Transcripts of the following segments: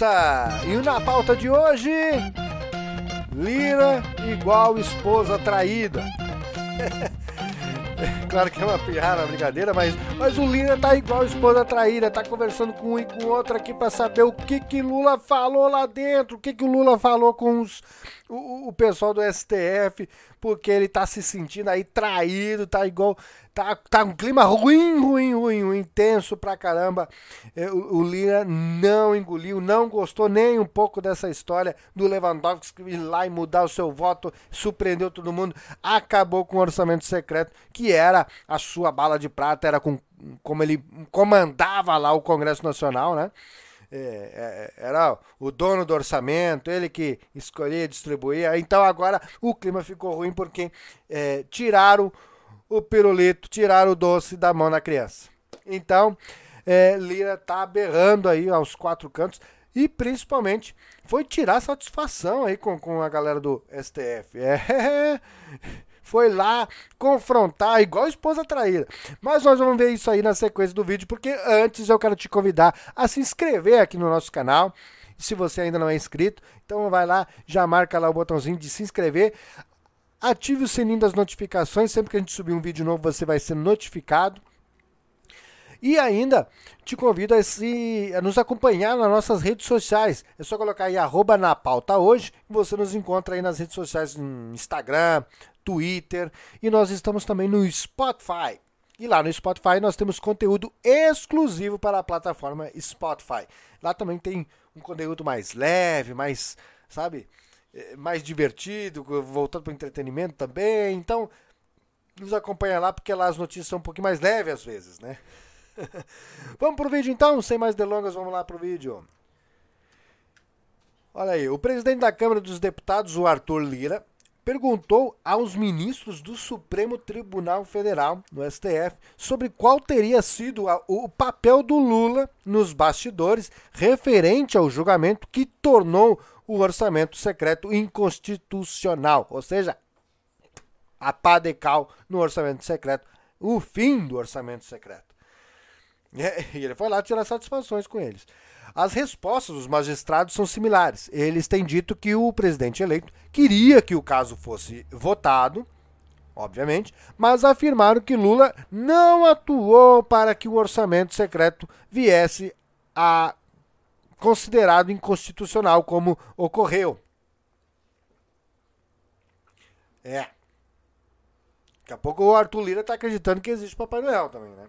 pauta! E na pauta de hoje, Lira igual esposa traída. claro que é uma piada, uma brincadeira, mas, mas o Lira tá igual esposa traída, tá conversando com um e com outro aqui para saber o que que Lula falou lá dentro, o que que o Lula falou com os, o, o pessoal do STF, porque ele tá se sentindo aí traído, tá igual. Tá, tá um clima ruim, ruim, ruim, ruim, intenso pra caramba. É, o, o Lira não engoliu, não gostou nem um pouco dessa história do Lewandowski ir lá e mudar o seu voto, surpreendeu todo mundo, acabou com o orçamento secreto, que era a sua bala de prata, era com, como ele comandava lá o Congresso Nacional, né? É, é, era o dono do orçamento, ele que escolhia distribuir. Então agora o clima ficou ruim porque é, tiraram o pirulito, tiraram o doce da mão da criança. Então é, Lira tá berrando aí aos quatro cantos e principalmente foi tirar satisfação aí com, com a galera do STF. É, foi lá confrontar, igual esposa traída. Mas nós vamos ver isso aí na sequência do vídeo, porque antes eu quero te convidar a se inscrever aqui no nosso canal. Se você ainda não é inscrito, então vai lá, já marca lá o botãozinho de se inscrever. Ative o sininho das notificações, sempre que a gente subir um vídeo novo você vai ser notificado. E ainda te convido a, se, a nos acompanhar nas nossas redes sociais. É só colocar aí arroba na pauta hoje você nos encontra aí nas redes sociais no Instagram, Twitter e nós estamos também no Spotify. E lá no Spotify nós temos conteúdo exclusivo para a plataforma Spotify. Lá também tem um conteúdo mais leve, mais, sabe, eh, mais divertido, voltando para o entretenimento também. Então, nos acompanha lá porque lá as notícias são um pouquinho mais leves às vezes, né? vamos pro vídeo então, sem mais delongas, vamos lá pro vídeo. Olha aí, o presidente da Câmara dos Deputados, o Arthur Lira, perguntou aos ministros do Supremo Tribunal Federal, no STF, sobre qual teria sido o papel do Lula nos bastidores referente ao julgamento que tornou o orçamento secreto inconstitucional, ou seja, a pá de cal no orçamento secreto, o fim do orçamento secreto. E ele foi lá tirar satisfações com eles. As respostas dos magistrados são similares. Eles têm dito que o presidente eleito queria que o caso fosse votado, obviamente, mas afirmaram que Lula não atuou para que o orçamento secreto viesse a considerado inconstitucional, como ocorreu. É. Daqui a pouco o Arthur Lira está acreditando que existe Papai Noel também, né?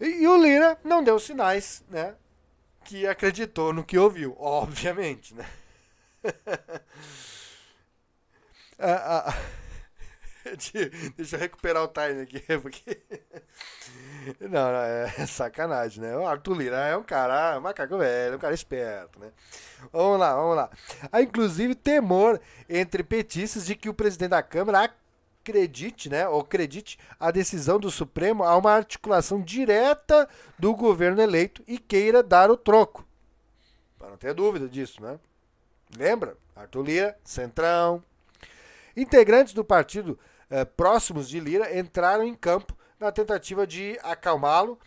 E, e o Lira não deu sinais, né? Que acreditou no que ouviu, obviamente, né? ah, ah, deixa eu recuperar o time aqui, porque. Não, não, é sacanagem, né? O Arthur Lira é um cara, macaco velho, um cara esperto, né? Vamos lá, vamos lá. Há inclusive temor entre petistas de que o presidente da Câmara acredite, né, ou acredite a decisão do Supremo a uma articulação direta do governo eleito e queira dar o troco. Para não ter dúvida disso, né? Lembra? Arthur Lira, Centrão. Integrantes do partido eh, próximos de Lira entraram em campo na tentativa de acalmá-lo,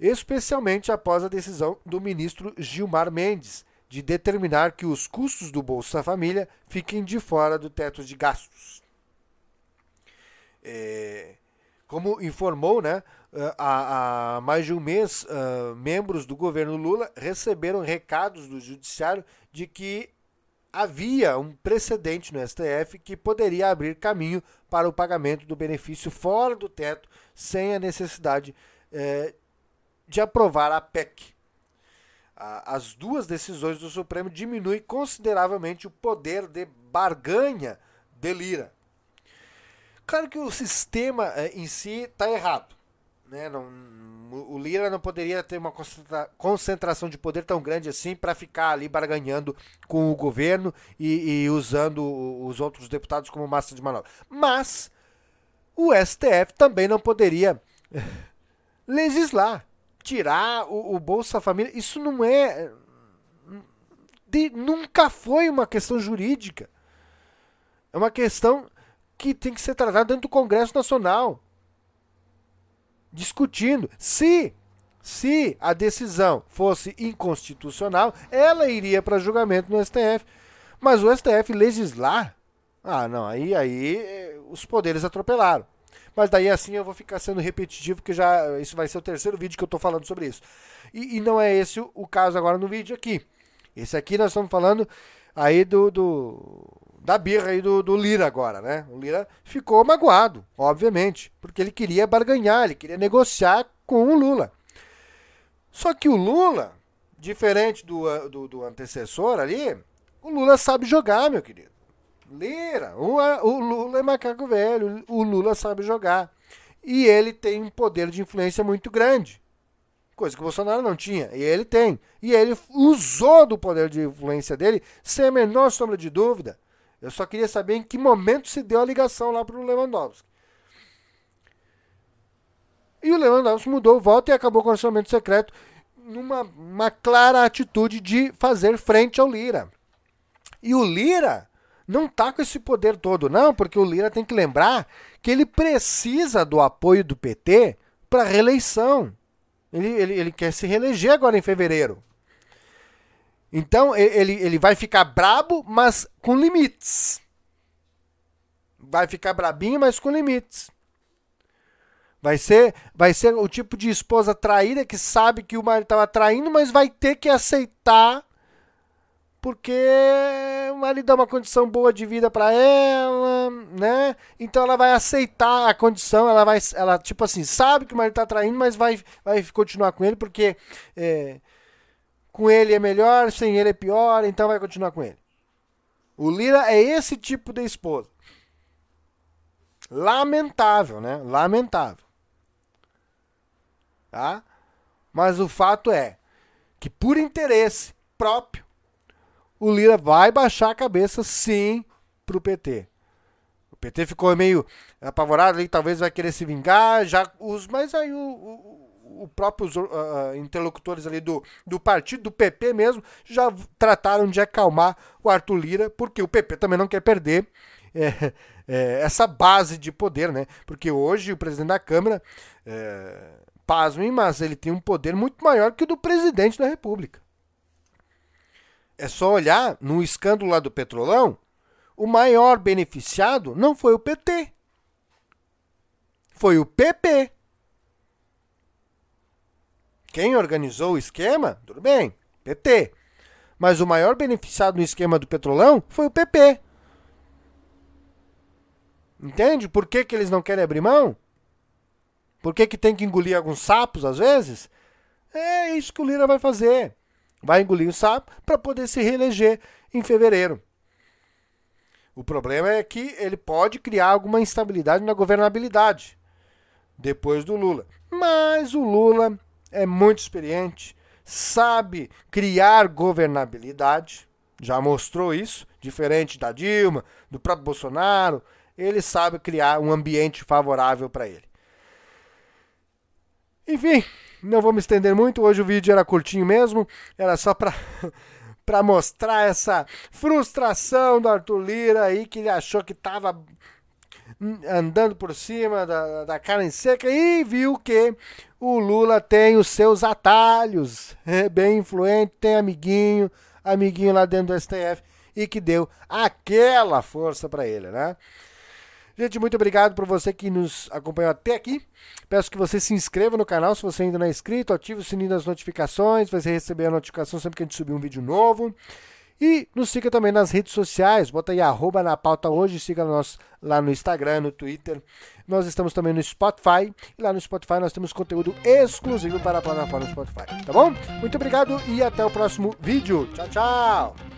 especialmente após a decisão do ministro Gilmar Mendes de determinar que os custos do Bolsa Família fiquem de fora do teto de gastos. É, como informou, né, há, há, mais de um mês, uh, membros do governo Lula receberam recados do judiciário de que havia um precedente no STF que poderia abrir caminho para o pagamento do benefício fora do teto, sem a necessidade eh, de aprovar a PEC. As duas decisões do Supremo diminuem consideravelmente o poder de barganha de Lira. Claro que o sistema eh, em si está errado. Né? Não, o Lira não poderia ter uma concentração de poder tão grande assim para ficar ali barganhando com o governo e, e, usando os outros deputados como massa de manobra. Mas o STF também não poderia legislar, tirar o, o Bolsa Família. Isso não é. De, nunca foi uma questão jurídica. É uma questão que tem que ser tratado dentro do Congresso Nacional. Discutindo. Se, Se a decisão fosse inconstitucional, ela iria para julgamento no STF. Mas o STF legislar, ah, não, aí, aí eh, os poderes atropelaram. Mas daí assim eu vou ficar sendo repetitivo, porque já isso vai ser o terceiro vídeo que eu estou falando sobre isso. E, e, não é esse o, o, caso agora no vídeo aqui. Esse aqui nós estamos falando aí do, do da birra aí do, do Lira agora, né? O Lira ficou magoado, obviamente, porque ele queria barganhar, ele queria negociar com o Lula. Só que o Lula, diferente do, do, do antecessor ali, o Lula sabe jogar, meu querido. Lira, o, o Lula é macaco velho, o Lula sabe jogar. E ele tem um poder de influência muito grande. Coisa que o Bolsonaro não tinha, e ele tem. E ele usou do poder de influência dele, sem a menor sombra de dúvida. Eu só queria saber em que momento se deu a ligação lá para o Lewandowski. E o Lewandowski mudou o voto e acabou com o orçamento secreto numa uma clara atitude de fazer frente ao Lira. E o Lira não tá com esse poder todo, não, porque o Lira tem que lembrar que ele precisa do apoio do PT para reeleição. Ele, ele, ele quer se reeleger agora em fevereiro. Então ele, ele vai ficar brabo, mas com limites. Vai ficar brabinho, mas com limites. Vai ser, vai ser o tipo de esposa traída que sabe que o marido estava traindo, mas vai ter que aceitar porque o marido dá uma condição boa de vida para ela, né? Então ela vai aceitar a condição, ela vai, ela tipo assim, sabe que o marido tá traindo, mas vai, vai continuar com ele porque é, com ele é melhor, sem ele é pior, então vai continuar com ele. O Lira é esse tipo de esposa. Lamentável, né? Lamentável tá? Mas o fato é que por interesse próprio, o Lira vai baixar a cabeça sim pro PT. O PT ficou meio apavorado ali, talvez vai querer se vingar, já os, mas aí o, o, o próprios uh, interlocutores ali do, do partido, do PP mesmo, já trataram de acalmar o Arthur Lira, porque o PP também não quer perder é, é, essa base de poder, né? Porque hoje o presidente da Câmara é, pasmem, mas ele tem um poder muito maior que o do presidente da República. É só olhar no escândalo lá do Petrolão, o maior beneficiado não foi o PT. Foi o PP. Quem organizou o esquema, tudo bem, PT. Mas o maior beneficiado no esquema do Petrolão foi o PP. Entende? Por que, que eles não querem abrir mão? Por que, que tem que engolir alguns sapos às vezes? É isso que o Lira vai fazer. Vai engolir o sapo para poder se reeleger em fevereiro. O problema é que ele pode criar alguma instabilidade na governabilidade depois do Lula. Mas o Lula é muito experiente, sabe criar governabilidade, já mostrou isso, diferente da Dilma, do próprio Bolsonaro, ele sabe criar um ambiente favorável para ele. Enfim, não vou me estender muito. Hoje o vídeo era curtinho mesmo. Era só para para mostrar essa frustração do Arthur Lira aí, que ele achou que estava andando por cima da, da carne seca e viu que o Lula tem os seus atalhos, é bem influente, tem amiguinho, amiguinho lá dentro do STF e que deu aquela força para ele, né? Gente, muito obrigado por você que nos acompanhou até aqui. Peço que você se inscreva no canal se você ainda não é inscrito, ative o sininho das notificações, vai receber a notificação sempre que a gente subir um vídeo novo. E nos siga também nas redes sociais, bota aí arroba na pauta hoje, siga nós lá no Instagram, no Twitter. Nós estamos também no Spotify, e lá no Spotify nós temos conteúdo exclusivo para a plataforma Spotify, tá bom? Muito obrigado e até o próximo vídeo. Tchau, tchau!